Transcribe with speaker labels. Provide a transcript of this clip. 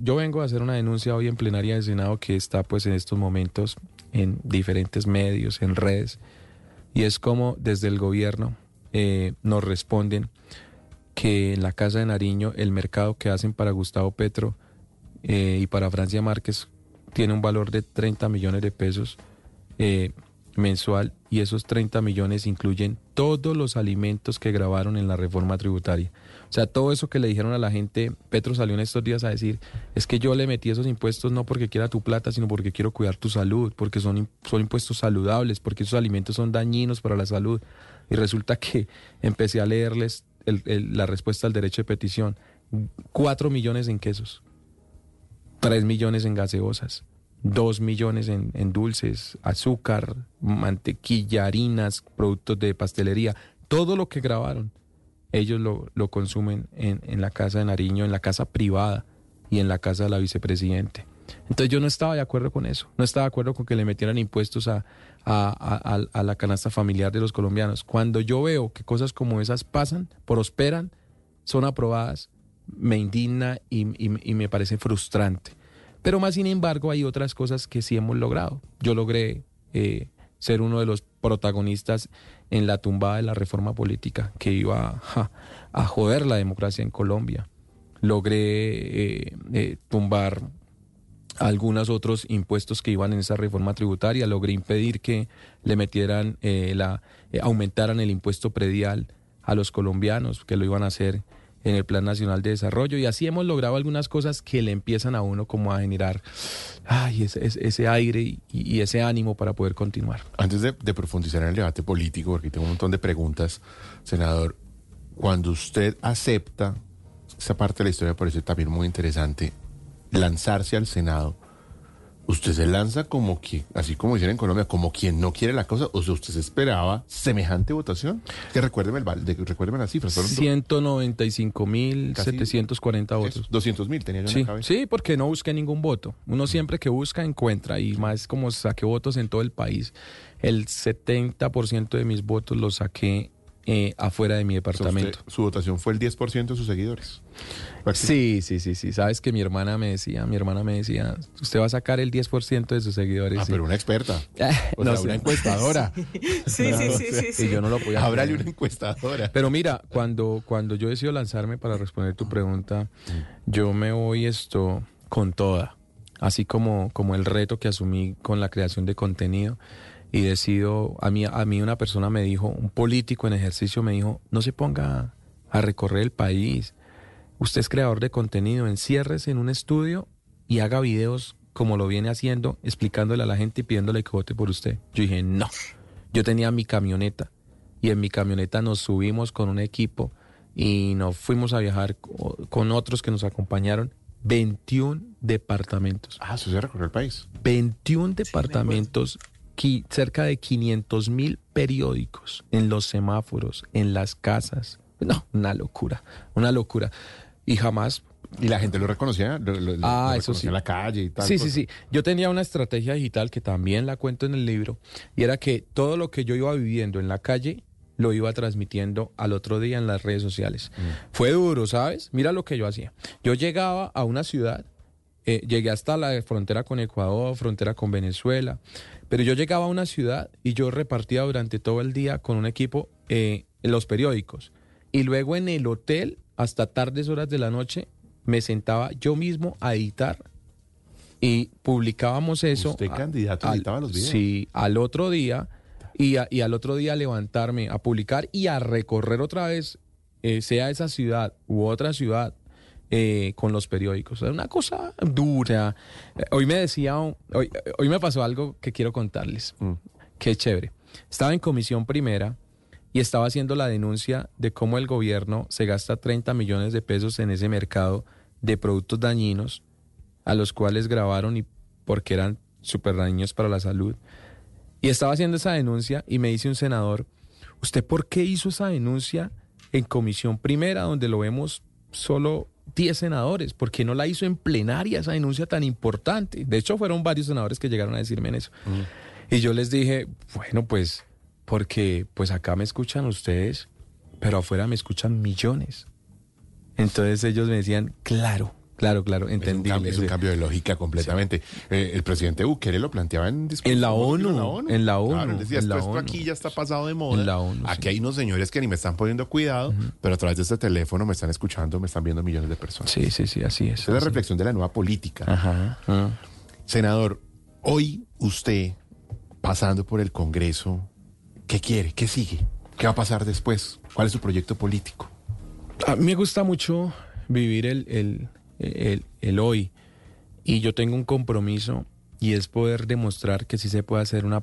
Speaker 1: yo vengo a hacer una denuncia hoy en plenaria del Senado que está pues en estos momentos en diferentes medios, en redes, y es como desde el gobierno eh, nos responden que en la Casa de Nariño el mercado que hacen para Gustavo Petro eh, y para Francia Márquez tiene un valor de 30 millones de pesos eh, mensual y esos 30 millones incluyen todos los alimentos que grabaron en la reforma tributaria. O sea, todo eso que le dijeron a la gente, Petro salió en estos días a decir, es que yo le metí esos impuestos no porque quiera tu plata, sino porque quiero cuidar tu salud, porque son, son impuestos saludables, porque esos alimentos son dañinos para la salud. Y resulta que empecé a leerles el- la respuesta al derecho de petición. Cuatro millones en quesos, tres millones en gaseosas, dos millones en, dulces, azúcar, mantequilla, harinas, productos de pastelería, todo lo que grabaron, ellos lo, lo consumen en, en la casa de Nariño, en la casa privada y en la casa de la vicepresidente. Entonces yo no estaba de acuerdo con eso, no estaba de acuerdo con que le metieran impuestos a, a- a- la canasta familiar de los colombianos. Cuando yo veo que cosas como esas pasan, prosperan, son aprobadas, me indigna y- y me parece frustrante. Pero más sin embargo hay otras cosas que sí hemos logrado. Yo logré eh, ser uno de los protagonistas en la tumbada de la reforma política que iba a joder la democracia en Colombia. Logré eh, eh, tumbar algunos otros impuestos que iban en esa reforma tributaria. Logré impedir que le metieran eh, la, aumentaran el impuesto predial a los colombianos, que lo iban a hacer en el Plan Nacional de Desarrollo. Y así hemos logrado algunas cosas que le empiezan a uno como a generar ay, ese, aire y, ese ánimo para poder continuar.
Speaker 2: Antes de, profundizar en el debate político, porque tengo un montón de preguntas, senador, cuando usted acepta, esa parte de la historia me parece también muy interesante, lanzarse al Senado, usted se lanza como que, así como dicen en Colombia, como quien no quiere la cosa, o sea, usted se esperaba semejante votación. Que recuérdeme, el, de- recuérdeme las cifras, fueron
Speaker 1: 195.740 votos.
Speaker 2: 200 mil tenía yo en
Speaker 1: Sí,
Speaker 2: la cabeza.
Speaker 1: sí, porque no busqué ningún voto. Uno siempre que busca encuentra y más como saqué votos en todo el país. El 70% de mis votos los saqué eh, afuera de mi
Speaker 2: usted-
Speaker 1: departamento.
Speaker 2: su votación fue el 10% de sus seguidores.
Speaker 1: Sí, sí, sí, sí. Sabes que mi hermana me decía, mi hermana me decía, usted va a sacar el 10% de sus seguidores.
Speaker 2: Ah,
Speaker 1: sí.
Speaker 2: pero una experta. O
Speaker 1: No
Speaker 2: sea,
Speaker 1: sé.
Speaker 2: una encuestadora.
Speaker 3: Sí, sí, sí, sí, sí.
Speaker 1: Y yo no lo podía
Speaker 2: Háblale
Speaker 1: creer.
Speaker 2: una encuestadora.
Speaker 1: Pero mira, cuando, cuando yo decido lanzarme para responder tu pregunta, yo me voy esto con toda. Así como, como el reto que asumí con la creación de contenido. Y decido, a mí, a mí una persona me dijo, un político en ejercicio me dijo, no se ponga a recorrer el país. Usted es creador de contenido, enciérrese en un estudio y haga videos como lo viene haciendo, explicándole a la gente y pidiéndole que vote por usted. Yo dije, no. Yo tenía mi camioneta y en mi camioneta nos subimos con un equipo y nos fuimos a viajar co- con otros que nos acompañaron. 21 departamentos.
Speaker 2: Ah, eso se recorrió el país.
Speaker 1: 21 departamentos, cerca de 500 mil periódicos en los semáforos, en las casas. No, una locura, una locura. Y jamás
Speaker 2: Y la gente lo reconocía. Lo, lo- lo
Speaker 1: Ah, eso sí.
Speaker 2: en la calle y tal.
Speaker 1: Sí, sí,
Speaker 2: cosa.
Speaker 1: sí. Yo tenía una estrategia digital que también la cuento en el libro y era que todo lo que yo iba viviendo en la calle lo iba transmitiendo al otro día en las redes sociales. Fue duro, ¿sabes? Mira lo que yo hacía. Yo llegaba a una ciudad, eh, llegué hasta la frontera con Ecuador, frontera con Venezuela, pero yo llegaba a una ciudad y yo repartía durante todo el día con un equipo eh, los periódicos. Y luego en el hotel, hasta tardes horas de la noche, me sentaba yo mismo a editar y publicábamos eso.
Speaker 2: Usted,
Speaker 1: a-
Speaker 2: candidato,
Speaker 1: al-
Speaker 2: editaba los videos.
Speaker 1: Sí, al otro día y, a- y al otro día levantarme a publicar y a recorrer otra vez, eh, sea esa ciudad u otra ciudad, eh, con los periódicos. Era una cosa dura. Hoy me decía, hoy, hoy me pasó algo que quiero contarles.
Speaker 2: Mm.
Speaker 1: Qué chévere. Estaba en comisión primera y estaba haciendo la denuncia de cómo el gobierno se gasta 30 millones de pesos en ese mercado de productos dañinos a los cuales grabaron y porque eran súper dañinos para la salud. Y estaba haciendo esa denuncia y me dice un senador, ¿usted por qué hizo esa denuncia en comisión primera donde lo vemos solo 10 senadores? ¿Por qué no la hizo en plenaria esa denuncia tan importante? De hecho, fueron varios senadores que llegaron a decirme en eso. Y yo les dije, bueno, pues porque pues acá me escuchan ustedes, pero afuera me escuchan millones. Entonces ellos me decían, claro, Claro, claro,
Speaker 2: Es un,
Speaker 1: entendible.
Speaker 2: es un cambio de lógica completamente. Eh, el presidente Bukele lo planteaba en discurso
Speaker 1: En la ONU, en la ONU,
Speaker 2: Claro, él decía,
Speaker 1: en
Speaker 2: esto,
Speaker 1: la
Speaker 2: esto
Speaker 1: ONU.
Speaker 2: aquí ya está pasado de moda.
Speaker 1: En la ONU,
Speaker 2: aquí
Speaker 1: sí.
Speaker 2: hay unos señores que ni me están poniendo cuidado, pero a través de este teléfono me están escuchando, me están viendo millones de personas.
Speaker 1: Sí, sí, sí, así es.
Speaker 2: Esa es la reflexión de la nueva política.
Speaker 1: Ajá. ah.
Speaker 2: Senador, hoy usted, pasando por el Congreso, ¿qué quiere? ¿Qué sigue? ¿Qué va a pasar después? ¿Cuál es su proyecto político?
Speaker 1: A mí me gusta mucho vivir el, el, el, el hoy y yo tengo un compromiso y es poder demostrar que sí se puede hacer una.